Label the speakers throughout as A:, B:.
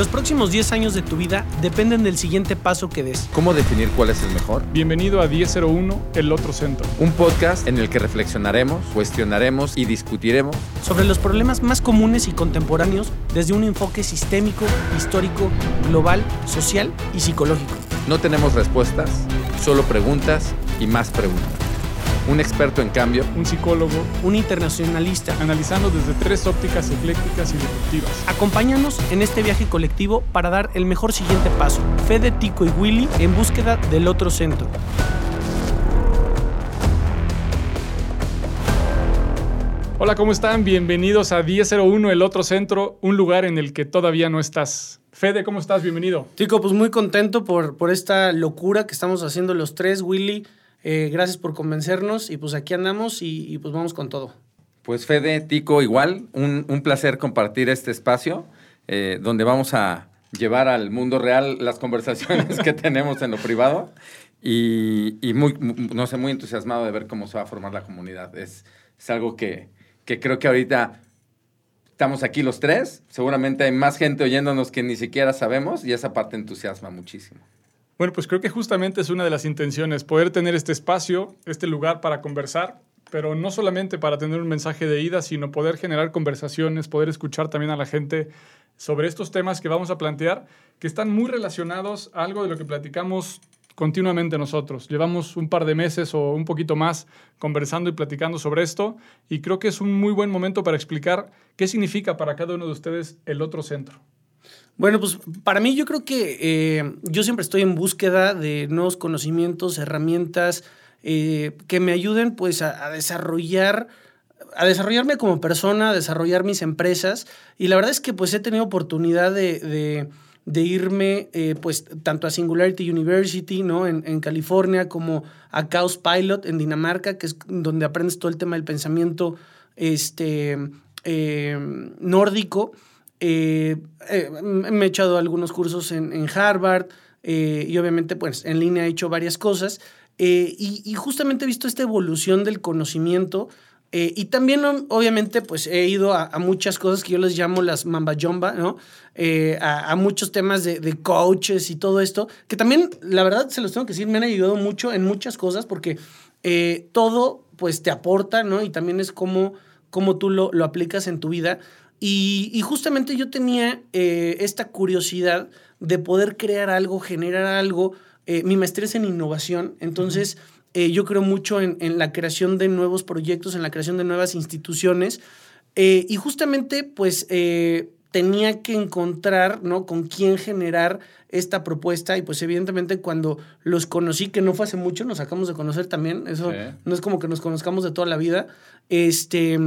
A: Los próximos 10 años de tu vida dependen del siguiente paso que des.
B: ¿Cómo definir cuál es el mejor?
C: Bienvenido a 1001, el otro centro.
B: Un podcast en el que reflexionaremos, cuestionaremos y discutiremos
A: sobre los problemas más comunes y contemporáneos desde un enfoque sistémico, histórico, global, social y psicológico.
B: No tenemos respuestas, solo preguntas y más preguntas un experto en cambio,
C: un psicólogo,
A: un internacionalista,
C: analizando desde tres ópticas eclécticas y disruptivas.
A: Acompáñanos en este viaje colectivo para dar el mejor siguiente paso. Fede, Tico y Willy en búsqueda del otro centro.
C: Hola, ¿cómo están? Bienvenidos a 1001, el otro centro, un lugar en el que todavía no estás. Fede, ¿cómo estás? Bienvenido.
A: Tico, pues muy contento por, por esta locura que estamos haciendo los tres, Willy. Eh, gracias por convencernos y pues aquí andamos y, pues vamos con todo.
B: Pues Fede, Tico, igual, un, placer compartir este espacio eh, donde vamos a llevar al mundo real las conversaciones que tenemos en lo privado y, muy, no sé, muy entusiasmado de ver cómo se va a formar la comunidad. Es, es algo que, que creo que ahorita estamos aquí los tres, seguramente hay más gente oyéndonos que ni siquiera sabemos y esa parte entusiasma muchísimo.
C: Bueno, pues creo que justamente es una de las intenciones, poder tener este espacio, este lugar para conversar, pero no solamente para tener un mensaje de ida, sino poder generar conversaciones, poder escuchar también a la gente sobre estos temas que vamos a plantear, que están muy relacionados a algo de lo que platicamos continuamente nosotros. Llevamos un par de meses o un poquito más conversando y platicando sobre esto y creo que es un muy buen momento para explicar qué significa para cada uno de ustedes el otro centro.
A: Bueno, pues para mí yo creo que eh, yo siempre estoy en búsqueda de nuevos conocimientos, herramientas eh, que me ayuden pues a, desarrollar a desarrollarme como persona, a desarrollar mis empresas. Y la verdad es que pues he tenido oportunidad de, irme eh, pues tanto a Singularity University, ¿no? En, California, como a Chaos Pilot en Dinamarca, que es donde aprendes todo el tema del pensamiento este, nórdico. Eh, eh, me he echado algunos cursos en, Harvard eh, y obviamente pues en línea he hecho varias cosas y, justamente he visto esta evolución del conocimiento y también obviamente pues he ido a, muchas cosas que yo les llamo las mamba jumba, ¿no? A, muchos temas de, de, coaches y todo esto, que también la verdad se los tengo que decir, me han ayudado mucho en muchas cosas porque todo pues te aporta, ¿no? Y también es como, como tú lo, lo aplicas en tu vida. Y, justamente yo tenía eh, esta curiosidad de poder crear algo, generar algo. Eh, mi maestría es en innovación, entonces eh, yo creo mucho en, la creación de nuevos proyectos, en la creación de nuevas instituciones. y justamente, pues, tenía que encontrar, ¿no? Con quién generar esta propuesta. Y pues, evidentemente, cuando los conocí, que no fue hace mucho, nos acabamos de conocer también. Eso no es como que nos conozcamos de toda la vida. Este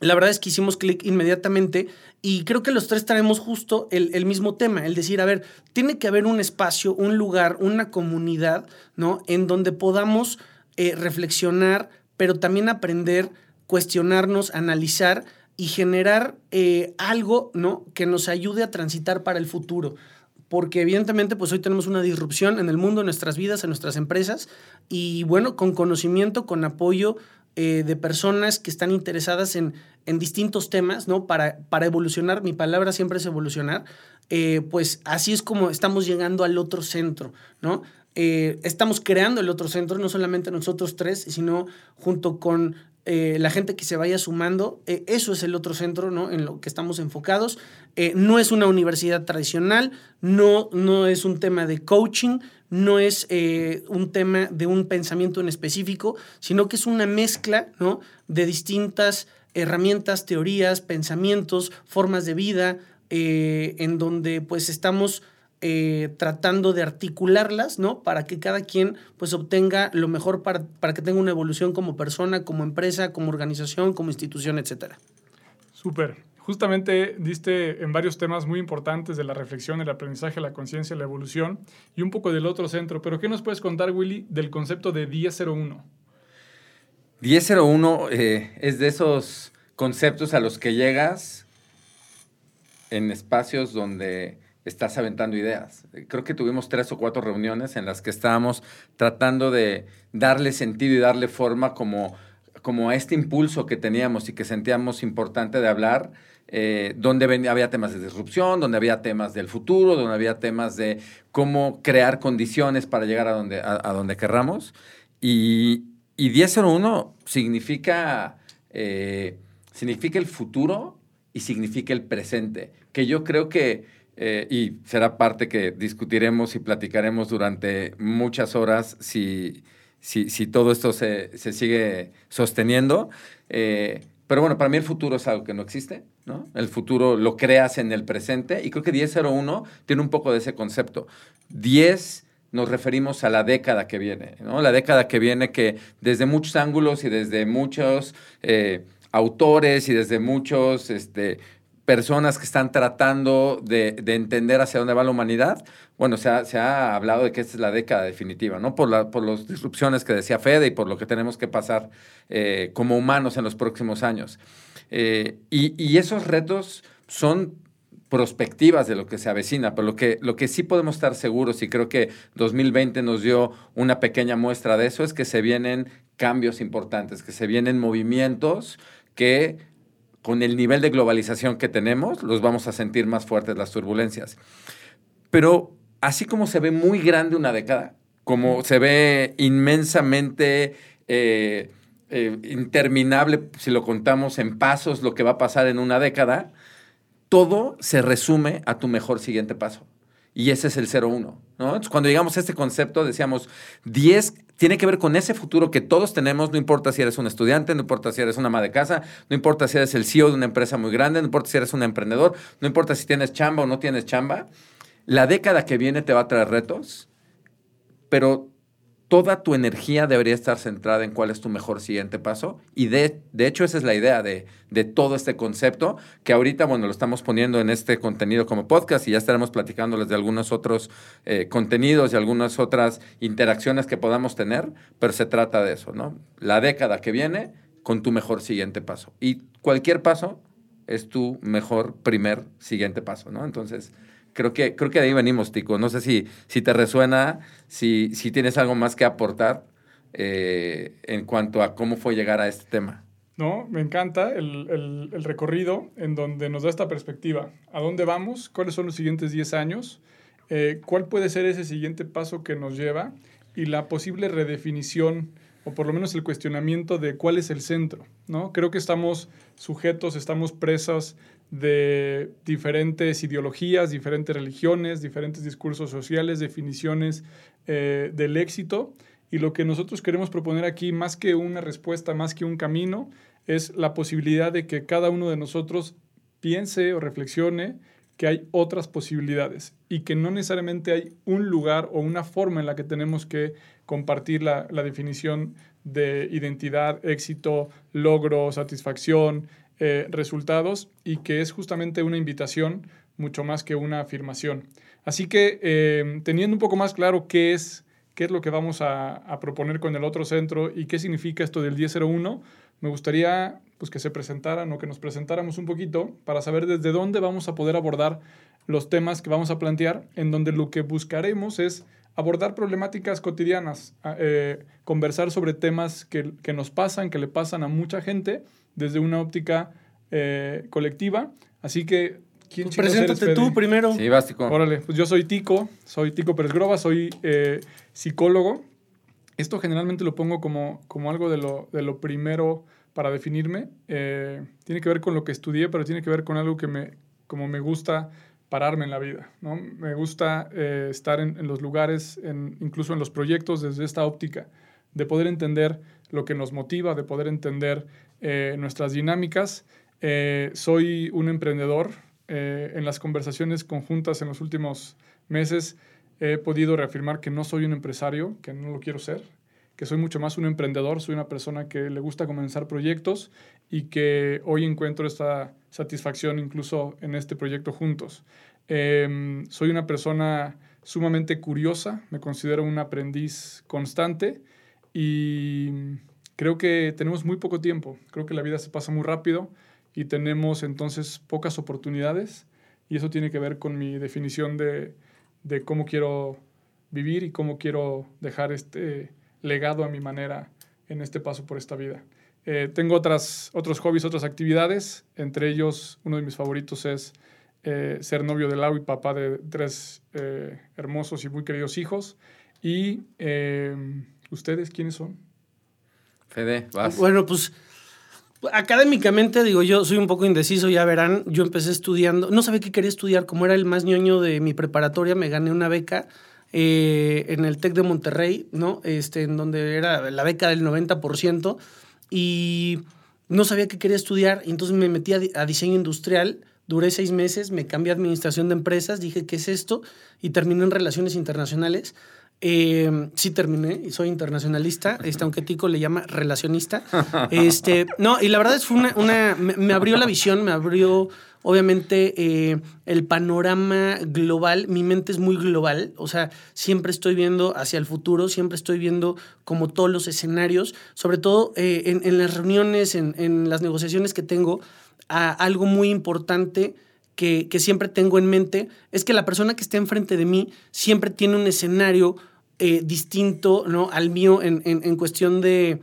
A: la verdad es que hicimos clic inmediatamente y creo que los tres traemos justo el, mismo tema, el decir, a ver, tiene que haber un espacio, un lugar, una comunidad, ¿no? En donde podamos eh, reflexionar, pero también aprender, cuestionarnos, analizar y generar eh, algo, ¿no? Que nos ayude a transitar para el futuro porque evidentemente pues hoy tenemos una disrupción en el mundo, en nuestras vidas, en nuestras empresas y bueno, con conocimiento, con apoyo eh, de personas que están interesadas en, en distintos temas, ¿no? Para, para, evolucionar, mi palabra siempre es evolucionar, eh, pues así es como estamos llegando al otro centro, ¿no? Eh, estamos creando el otro centro, no solamente nosotros tres, sino junto con la gente que se vaya sumando, eso es el otro centro ¿no? en lo que estamos enfocados. no es una universidad tradicional, no, no es un tema de coaching, no es eh, un tema de un pensamiento en específico, sino que es una mezcla ¿no? de distintas herramientas, teorías, pensamientos, formas de vida, eh, en donde pues estamos eh, tratando de articularlas, ¿no? Para que cada quien pues obtenga lo mejor para, para que tenga una evolución como persona, como empresa, como organización, como institución, etcétera.
C: Súper. Justamente diste en varios temas muy importantes de la reflexión, el aprendizaje, la conciencia, la evolución y un poco del otro centro. Pero ¿qué nos puedes contar, Willy, del concepto de 1001?
B: 1001 eh, es de esos conceptos a los que llegas en espacios donde estás aventando ideas. Creo que tuvimos tres o cuatro reuniones en las que estábamos tratando de darle sentido y darle forma como como a este impulso que teníamos y que sentíamos importante de hablar, eh, donde había temas de disrupción, donde había temas del futuro, donde había temas de cómo crear condiciones para llegar a donde, a, donde querramos. Y, y 1001 significa, eh, significa el futuro y significa el presente, que yo creo que, eh, y será parte que discutiremos y platicaremos durante muchas horas si, si, si todo esto se, se sigue sosteniendo. Pero bueno, para mí el futuro es algo que no existe, ¿no? El futuro lo creas en el presente y creo que 1001 tiene un poco de ese concepto. 10 nos referimos a la década que viene, ¿no? La década que viene que desde muchos ángulos y desde muchos eh, autores y desde muchos este, personas que están tratando de, entender hacia dónde va la humanidad, bueno, se ha, hablado de que esta es la década definitiva, ¿no? Por, la, por las disrupciones que decía Fede y por lo que tenemos que pasar eh, como humanos en los próximos años. Eh, y, esos retos son prospectivas de lo que se avecina, pero lo que sí podemos estar seguros, y creo que 2020 nos dio una pequeña muestra de eso, es que se vienen cambios importantes, que se vienen movimientos que con el nivel de globalización que tenemos, los vamos a sentir más fuertes las turbulencias. Pero así como se ve muy grande una década, como se ve inmensamente eh, eh, interminable, si lo contamos en pasos, lo que va a pasar en una década, todo se resume a tu mejor siguiente paso. Y ese es el 0-1. ¿no? cuando llegamos a este concepto, decíamos 10 tiene que ver con ese futuro que todos tenemos, no importa si eres un estudiante, no importa si eres una ama de casa, no importa si eres el CEO de una empresa muy grande, no importa si eres un emprendedor, no importa si tienes chamba o no tienes chamba. La década que viene te va a traer retos, pero toda tu energía debería estar centrada en cuál es tu mejor siguiente paso. Y de, de hecho esa es la idea de, de, todo este concepto, que ahorita, bueno, lo estamos poniendo en este contenido como podcast y ya estaremos platicándoles de algunos otros eh, contenidos y algunas otras interacciones que podamos tener, pero se trata de eso, ¿no? La década que viene con tu mejor siguiente paso. Y cualquier paso es tu mejor primer siguiente paso, ¿no? Entonces creo que, creo que de ahí venimos, Tico. No sé si, si te resuena, si, si tienes algo más que aportar eh, en cuanto a cómo fue llegar a este tema.
C: No, me encanta el, el, recorrido en donde nos da esta perspectiva. ¿A dónde vamos? ¿Cuáles son los siguientes 10 años? Eh, ¿Cuál puede ser ese siguiente paso que nos lleva? Y la posible redefinición o por lo menos el cuestionamiento de cuál es el centro, ¿no? Creo que estamos sujetos, estamos presos de diferentes ideologías, diferentes religiones, diferentes discursos sociales, definiciones eh, del éxito. Y lo que nosotros queremos proponer aquí, más que una respuesta, más que un camino, es la posibilidad de que cada uno de nosotros piense o reflexione que hay otras posibilidades y que no necesariamente hay un lugar o una forma en la que tenemos que compartir la, la definición de identidad, éxito, logro, satisfacción, eh, resultados y que es justamente una invitación mucho más que una afirmación. Así que eh, teniendo un poco más claro qué es, qué es lo que vamos a, proponer con el otro centro y qué significa esto del 1001, me gustaría pues, que se presentaran o que nos presentáramos un poquito para saber desde dónde vamos a poder abordar los temas que vamos a plantear, en donde lo que buscaremos es abordar problemáticas cotidianas, eh, conversar sobre temas que, que, nos pasan, que le pasan a mucha gente desde una óptica eh, colectiva. Así que,
A: ¿quién pues Preséntate tú primero.
B: Sí, básico.
C: Órale, pues yo soy Tico, soy Tico Pérez Groba, soy eh, psicólogo. Esto generalmente lo pongo como, como algo de lo, de lo primero para definirme. Eh, tiene que ver con lo que estudié, pero tiene que ver con algo que me, como me gusta pararme en la vida. ¿no? Me gusta estar en, en, los lugares, en, incluso en los proyectos, desde esta óptica, de poder entender lo que nos motiva, de poder entender eh, nuestras dinámicas. Eh, soy un emprendedor. Eh, en las conversaciones conjuntas en los últimos meses he podido reafirmar que no soy un empresario, que no lo quiero ser, que soy mucho más un emprendedor, soy una persona que le gusta comenzar proyectos y que hoy encuentro esta satisfacción incluso en este proyecto juntos. Em, soy una persona sumamente curiosa, me considero un aprendiz constante y creo que tenemos muy poco tiempo, creo que la vida se pasa muy rápido y tenemos entonces pocas oportunidades y eso tiene que ver con mi definición de, de cómo quiero vivir y cómo quiero dejar este legado a mi manera en este paso por esta vida. Eh, tengo otras, otros hobbies, otras actividades. Entre ellos, uno de mis favoritos es eh, ser novio de Lau y papá de tres eh, hermosos y muy queridos hijos. ¿Y ustedes quiénes son?
B: Fede, vas.
A: Bueno, pues académicamente, digo, yo soy un poco indeciso, ya verán. Yo empecé estudiando, no sabía qué quería estudiar, como era el más ñoño de mi preparatoria, me gané una beca. en el TEC de Monterrey, ¿no? Este, en donde era la beca del 90% y no sabía qué quería estudiar, entonces me metí a, diseño industrial, duré seis meses, me cambié a administración de empresas, dije, ¿qué es esto? Y terminé en relaciones internacionales. Eh, sí terminé y soy internacionalista, este, aunque Tico le llama relacionista. Este, no, y la verdad es fue una, una me, abrió la visión, me abrió obviamente eh, el panorama global, mi mente es muy global, o sea, siempre estoy viendo hacia el futuro, siempre estoy viendo como todos los escenarios, sobre todo eh, en, las reuniones, en, las negociaciones que tengo, algo muy importante que, siempre tengo en mente es que la persona que esté enfrente de mí siempre tiene un escenario eh, distinto ¿no? al mío en, cuestión de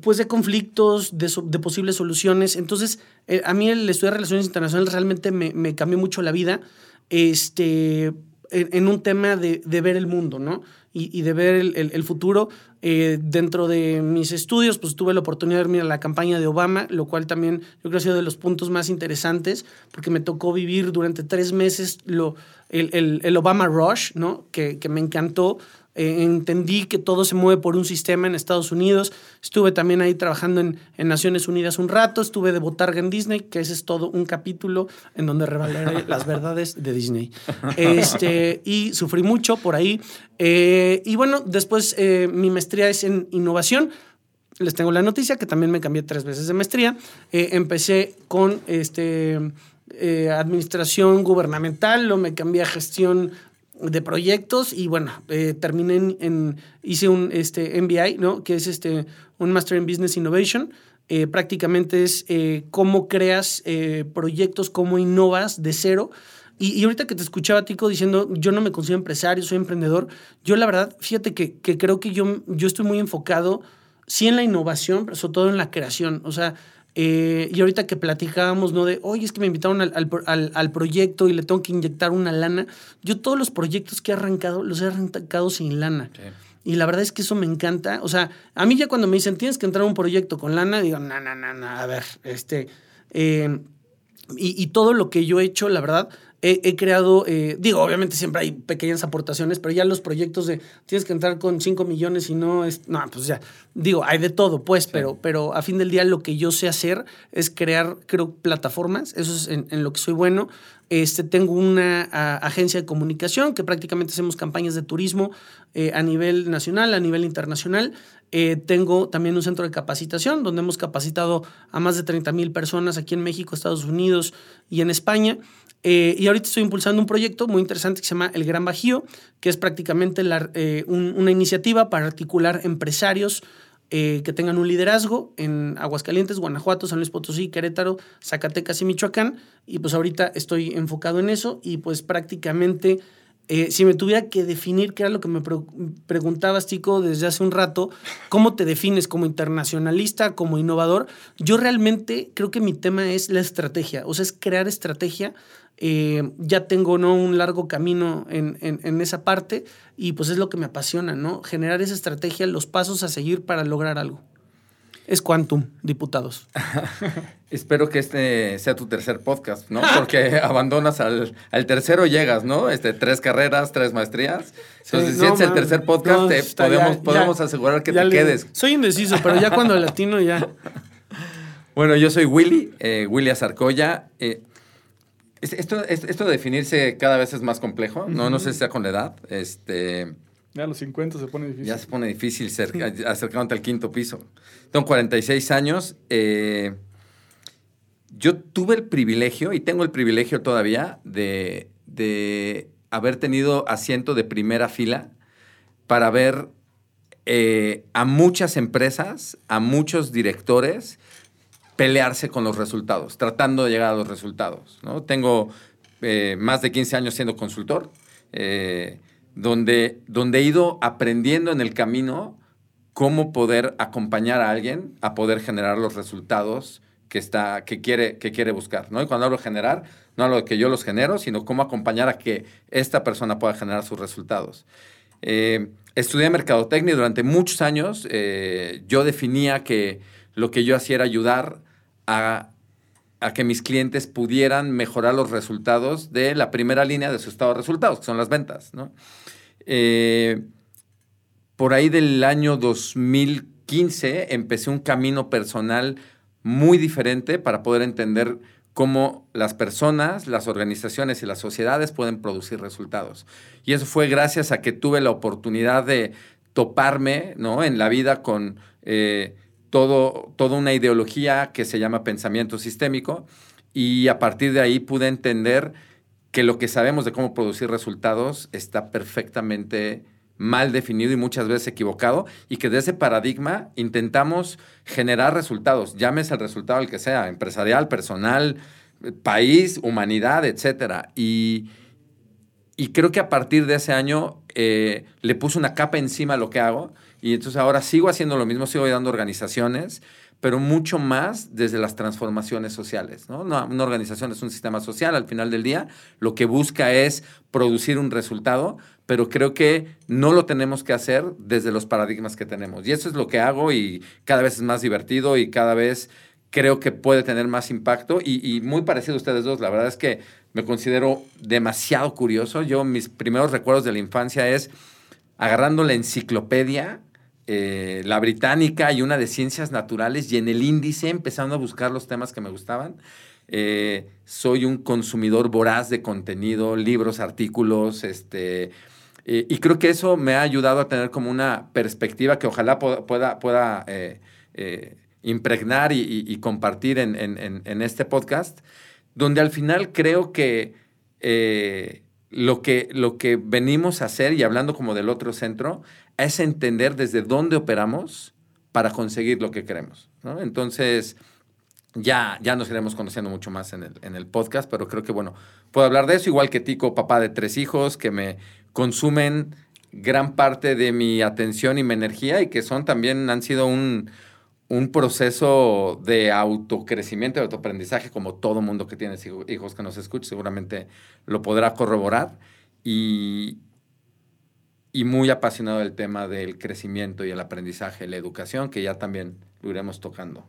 A: pues de conflictos, de, posibles soluciones. Entonces, eh, a mí el estudio de relaciones internacionales realmente me, cambió mucho la vida este, en, un tema de, ver el mundo, ¿no? Y, de ver el, futuro. Eh, dentro de mis estudios, pues tuve la oportunidad de ver la campaña de Obama, lo cual también yo creo que ha sido de los puntos más interesantes, porque me tocó vivir durante tres meses lo, el, Obama Rush, ¿no? Que, que me encantó eh, entendí que todo se mueve por un sistema en Estados Unidos. Estuve también ahí trabajando en, Naciones Unidas un rato. Estuve de botarga en Disney, que ese es todo un capítulo en donde revelaré las verdades de Disney. Este, y sufrí mucho por ahí. Eh, y bueno, después eh, mi maestría es en innovación. Les tengo la noticia que también me cambié tres veces de maestría. empecé con este, administración gubernamental, luego me cambié a gestión de proyectos y bueno, eh, terminé en, hice un este, MBI, ¿no? Que es este, un Master in Business Innovation. Eh, prácticamente es eh, cómo creas proyectos, cómo innovas de cero. Y, ahorita que te escuchaba, Tico, diciendo, yo no me considero empresario, soy emprendedor, yo la verdad, fíjate que, que creo que yo, yo estoy muy enfocado, sí en la innovación, pero sobre todo en la creación. O sea, eh, y ahorita que platicábamos, ¿no? De, oye, es que me invitaron al, proyecto y le tengo que inyectar una lana. Yo todos los proyectos que he arrancado, los he arrancado sin lana. Y la verdad es que eso me encanta. O sea, a mí ya cuando me dicen, tienes que entrar a un proyecto con lana, digo, no, no, no, no, a ver, este... Eh, y, y, todo lo que yo he hecho, la verdad, he, creado, eh, digo, obviamente siempre hay pequeñas aportaciones, pero ya los proyectos de tienes que entrar con 5 millones y no es, no, pues ya, digo, hay de todo, pues, pero, pero a fin del día lo que yo sé hacer es crear, creo, plataformas, eso es en, lo que soy bueno. Este, tengo una agencia de comunicación que prácticamente hacemos campañas de turismo eh, a nivel nacional, a nivel internacional. Eh, tengo también un centro de capacitación donde hemos capacitado a más de 30 mil personas aquí en México, Estados Unidos y en España. Eh, y ahorita estoy impulsando un proyecto muy interesante que se llama El Gran Bajío, que es prácticamente eh, una iniciativa para articular empresarios que tengan un liderazgo en Aguascalientes, Guanajuato, San Luis Potosí, Querétaro, Zacatecas y Michoacán. Y pues ahorita estoy enfocado en eso y pues prácticamente eh, si me tuviera que definir, que era lo que me preguntabas, Tico, desde hace un rato, ¿cómo te defines como internacionalista, como innovador? Yo realmente creo que mi tema es la estrategia, o sea, es crear estrategia. Eh, ya tengo ¿no? un largo camino en, en, esa parte y pues es lo que me apasiona, ¿no? Generar esa estrategia, los pasos a seguir para lograr algo es Quantum, diputados.
B: Espero que este sea tu tercer podcast, ¿no? Porque abandonas al, al, tercero llegas, ¿no? Este, tres carreras, tres maestrías. Entonces, si es el tercer podcast, podemos, podemos asegurar que te quedes.
A: Soy indeciso, pero ya cuando latino ya.
B: Bueno, yo soy Willy, eh, Willy Azarcoya. Eh, esto, esto de definirse cada vez es más complejo, ¿no? No sé si sea con la edad. Este,
C: ya a los 50 se pone difícil.
B: Ya se pone difícil acercándote al quinto piso. Tengo 46 años. Eh, yo tuve el privilegio, y tengo el privilegio todavía, de, haber tenido asiento de primera fila para ver eh, a muchas empresas, a muchos directores pelearse con los resultados, tratando de llegar a los resultados. ¿no? Tengo eh, más de 15 años siendo consultor donde, donde he ido aprendiendo en el camino cómo poder acompañar a alguien a poder generar los resultados que, está, que, quiere, que quiere buscar. ¿no? Y cuando hablo de generar, no hablo de que yo los genero, sino cómo acompañar a que esta persona pueda generar sus resultados. Eh, estudié mercadotecnia y durante muchos años eh, yo definía que lo que yo hacía era ayudar a, que mis clientes pudieran mejorar los resultados de la primera línea de su estado de resultados, que son las ventas. Eh, por ahí del año 2015 empecé un camino personal muy diferente para poder entender cómo las personas, las organizaciones y las sociedades pueden producir resultados. Y eso fue gracias a que tuve la oportunidad de toparme ¿no? en la vida con eh, todo, toda una ideología que se llama pensamiento sistémico y a partir de ahí pude entender que lo que sabemos de cómo producir resultados está perfectamente mal definido y muchas veces equivocado, y que de ese paradigma intentamos generar resultados, llámese el resultado el que sea, empresarial, personal, país, humanidad, etc. Y, y creo que a partir de ese año eh, le puse una capa encima a lo que hago, y entonces ahora sigo haciendo lo mismo, sigo ayudando organizaciones, pero mucho más desde las transformaciones sociales. ¿no? Una, una, organización es un sistema social al final del día, lo que busca es producir un resultado, pero creo que no lo tenemos que hacer desde los paradigmas que tenemos. Y eso es lo que hago y cada vez es más divertido y cada vez creo que puede tener más impacto y, muy parecido a ustedes dos. La verdad es que me considero demasiado curioso. Yo mis primeros recuerdos de la infancia es agarrando la enciclopedia, eh, la británica y una de ciencias naturales y en el índice empezando a buscar los temas que me gustaban. Eh, soy un consumidor voraz de contenido, libros, artículos, este, eh, y creo que eso me ha ayudado a tener como una perspectiva que ojalá pueda, pueda, impregnar y, compartir en, este podcast, donde al final creo que, lo que lo que venimos a hacer, y hablando como del otro centro, es entender desde dónde operamos para conseguir lo que queremos. Entonces, ya, ya nos iremos conociendo mucho más en el, en el podcast, pero creo que, bueno, puedo hablar de eso, igual que Tico, papá de tres hijos, que me consumen gran parte de mi atención y mi energía y que son también, han sido un, proceso de autocrecimiento, de autoaprendizaje, como todo mundo que tiene hijos que nos escuche, seguramente lo podrá corroborar. Y, y muy apasionado del tema del crecimiento y el aprendizaje, la educación, que ya también lo iremos tocando.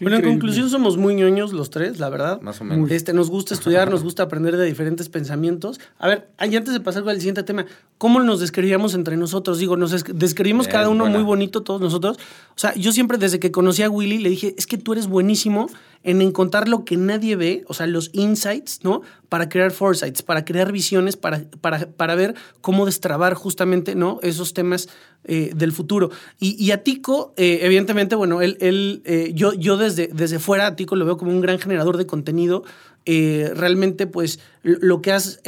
A: Bueno, en conclusión somos muy ñoños los tres, la verdad.
B: Más o menos.
A: Este, nos gusta estudiar, nos gusta aprender de diferentes pensamientos. A ver, antes de pasar al siguiente tema, ¿cómo nos describíamos entre nosotros? Digo, nos describimos cada uno muy bonito, todos nosotros. O sea, yo siempre desde que conocí a Willy le dije, es que tú eres buenísimo en encontrar lo que nadie ve, o sea, los insights, ¿no? Para crear foresights, para crear visiones, para, para, para ver cómo destrabar justamente, ¿no? Esos temas eh, del futuro. Y, a Tico, eh, evidentemente, bueno, él, él eh, yo, yo desde, desde fuera a Tico lo veo como un gran generador de contenido. Realmente, pues, lo que has,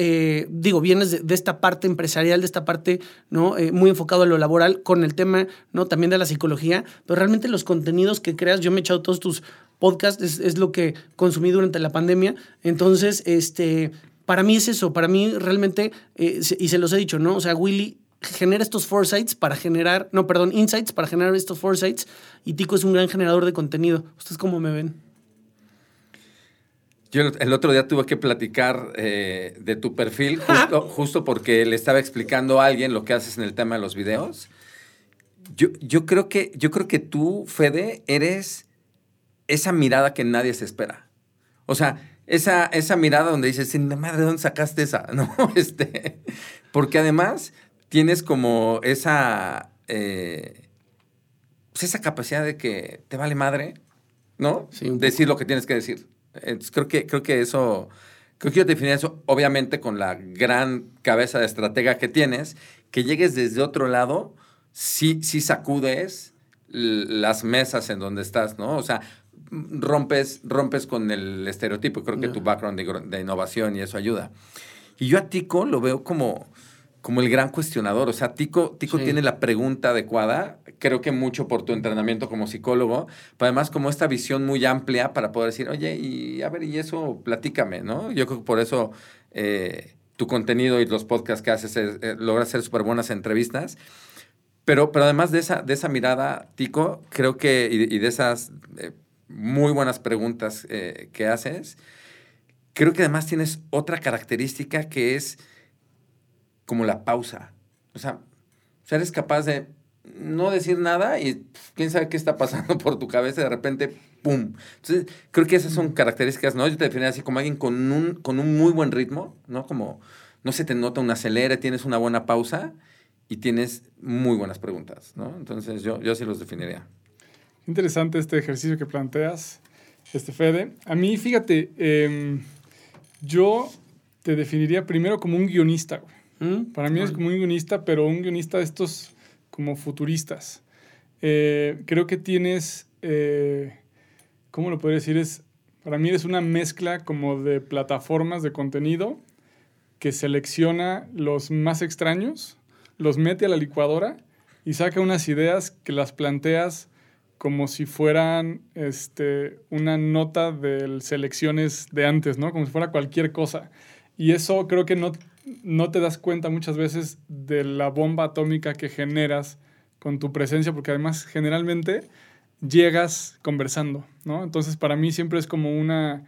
A: digo, vienes de, de, esta parte empresarial, de esta parte, ¿no? muy enfocado a lo laboral, con el tema, ¿no? También de la psicología, pero realmente los contenidos que creas, yo me he echado todos tus podcast es, lo que consumí durante la pandemia. Entonces, este, para mí es eso, para mí realmente, eh, y se los he dicho, ¿no? O sea, Willy genera estos foresights para generar, no, perdón, insights para generar estos foresights y Tico es un gran generador de contenido. ¿Ustedes cómo me ven?
B: Yo el otro día tuve que platicar eh, de tu perfil justo, justo, porque le estaba explicando a alguien lo que haces en el tema de los videos. Yo, yo, creo, que, yo creo que tú, Fede, eres esa mirada que nadie se espera. O sea, esa, esa mirada donde dices, madre, ¿de dónde sacaste esa? ¿No? Este, porque además tienes como esa, eh, pues esa capacidad de que te vale madre, ¿no? decir lo que tienes que decir. Entonces, creo que, creo que eso, creo que yo definiría eso, obviamente, con la gran cabeza de estratega que tienes, que llegues desde otro lado, sí, sí sacudes las mesas en donde estás, ¿no? O sea, rompes, rompes con el estereotipo. Creo que tu background de, innovación y eso ayuda. Y yo a Tico lo veo como, como el gran cuestionador. O sea, Tico, Tico tiene la pregunta adecuada, creo que mucho por tu entrenamiento como psicólogo, pero además como esta visión muy amplia para poder decir, oye, y a ver, y eso, platícame, ¿no? Yo creo que por eso eh, tu contenido y los podcasts que haces eh, logras hacer súper buenas entrevistas Pero, pero además de esa, de esa mirada, Tico, creo que, y, de esas eh, muy buenas preguntas eh, que haces, creo que además tienes otra característica que es como la pausa. O sea, eres capaz de no decir nada y quién sabe qué está pasando por tu cabeza y de repente, ¡pum! Entonces, creo que esas son características, ¿no? Yo te definiría así como alguien con un, con un muy buen ritmo, ¿no? Como no se te nota un acelere, tienes una buena pausa y tienes muy buenas preguntas, ¿no? Entonces, yo, yo así los definiría.
C: Interesante este ejercicio que planteas, este Fede. A mí, fíjate, em, yo te definiría primero como un guionista, ¿Mm? Para mí es como un guionista, pero un guionista de estos como futuristas. Eh, creo que tienes, eh, ¿cómo lo podría decir? Es, para mí es una mezcla como de plataformas de contenido que selecciona los más extraños, los mete a la licuadora y saca unas ideas que las planteas como si fueran este, una nota de selecciones de antes, ¿no? Como si fuera cualquier cosa. Y eso creo que no, no te das cuenta muchas veces de la bomba atómica que generas con tu presencia, porque además generalmente llegas conversando, ¿no? Entonces para mí siempre es como una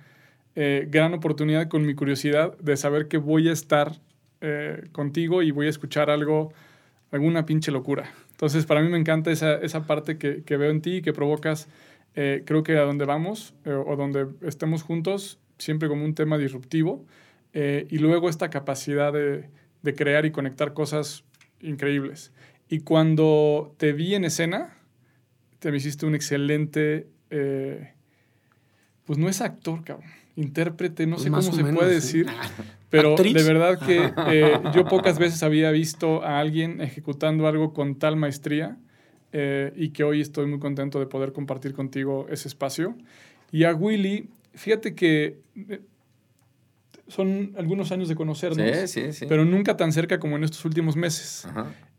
C: eh, gran oportunidad con mi curiosidad de saber que voy a estar eh, contigo y voy a escuchar algo, alguna pinche locura. Entonces para mí me encanta esa, esa parte que, que, veo en ti y que provocas, eh, creo que a donde vamos o donde estemos juntos, siempre como un tema disruptivo eh, y luego esta capacidad de, de, crear y conectar cosas increíbles. Y cuando te vi en escena, te me hiciste un excelente, eh, pues no es actor, cabrón, intérprete, no pues sé cómo se puede decir, pero de verdad que eh, yo pocas veces había visto a alguien ejecutando algo con tal maestría y que hoy estoy muy contento de poder compartir contigo ese espacio. Y a Willy, fíjate que son algunos años de conocernos, pero nunca tan cerca como en estos últimos meses.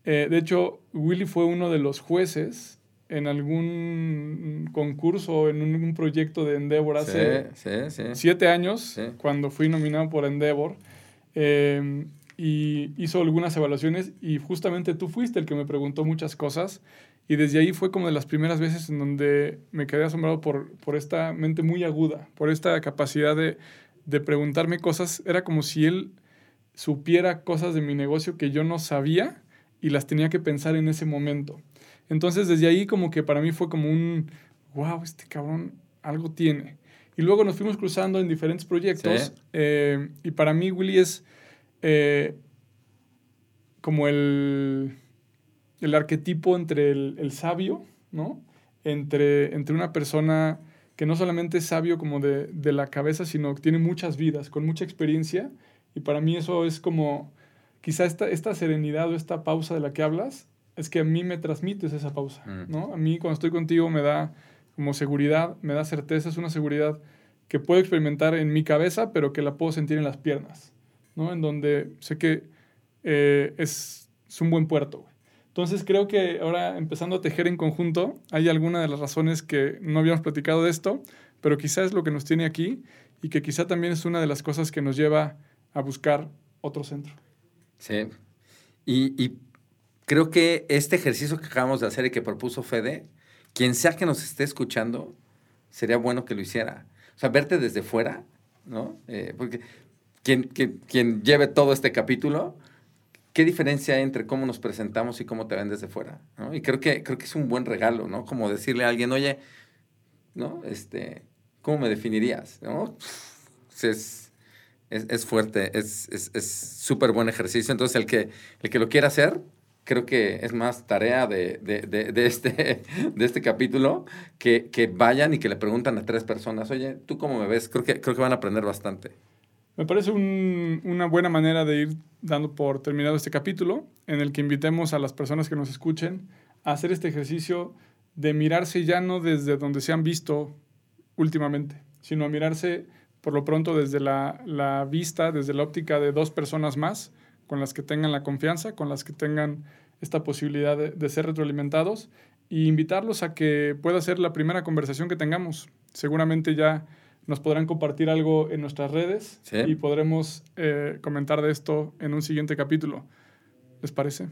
C: Eh, de hecho, Willy fue uno de los jueces en algún concurso, en un, proyecto de Endeavor hace siete años, cuando fui nominado por Endeavor. Em, y hizo algunas evaluaciones y justamente tú fuiste el que me preguntó muchas cosas y desde ahí fue como de las primeras veces en donde me quedé asombrado por, por esta mente muy aguda, por esta capacidad de, de preguntarme cosas, era como si él supiera cosas de mi negocio que yo no sabía y las tenía que pensar en ese momento. Entonces desde ahí como que para mí fue como un, wow, este cabrón algo tiene. Y luego nos fuimos cruzando en diferentes proyectos eh, y para mí Willy es eh, como el, el arquetipo entre el, el sabio, ¿no? Entre, entre una persona que no solamente es sabio como de, de, la cabeza, sino que tiene muchas vidas, con mucha experiencia. Y para mí eso es como, quizá esta, esta serenidad o esta pausa de la que hablas, es que a mí me transmites esa pausa, mm. ¿no? A mí cuando estoy contigo me da como seguridad, me da certeza, es una seguridad que puedo experimentar en mi cabeza, pero que la puedo sentir en las piernas, ¿no? En donde sé que eh, es, es, un buen puerto. Entonces creo que ahora empezando a tejer en conjunto, hay alguna de las razones que no habíamos platicado de esto, pero quizás es lo que nos tiene aquí y que quizá también es una de las cosas que nos lleva a buscar otro centro.
B: Sí. Y, creo que este ejercicio que acabamos de hacer y que propuso Fede, quien sea que nos esté escuchando, sería bueno que lo hiciera. O sea, verte desde fuera, ¿no? Eh, porque quien, quien lleve todo este capítulo ¿qué diferencia hay entre cómo nos presentamos y cómo te ven desde fuera? ¿no? Y creo que, creo que es un buen regalo, ¿no? Como decirle a alguien, oye, ¿no? Este, ¿cómo me definirías? ¿no? Es, es, es fuerte, es súper es, buen ejercicio. Entonces, el que, el que lo quiera hacer, creo que es más tarea de, de, de, de este, de este capítulo que, que, vayan y que le preguntan a tres personas, oye, ¿tú cómo me ves? Creo que, creo que van a aprender bastante.
C: Me parece un, una buena manera de ir dando por terminado este capítulo, en el que invitemos a las personas que nos escuchen a hacer este ejercicio de mirarse ya no desde donde se han visto últimamente, sino a mirarse por lo pronto desde la, la vista, desde la óptica de dos personas más, con las que tengan la confianza, con las que tengan esta posibilidad de, ser retroalimentados, e invitarlos a que pueda ser la primera conversación que tengamos. Seguramente ya nos podrán compartir algo en nuestras redes y podremos eh, comentar de esto en un siguiente capítulo. ¿Les parece?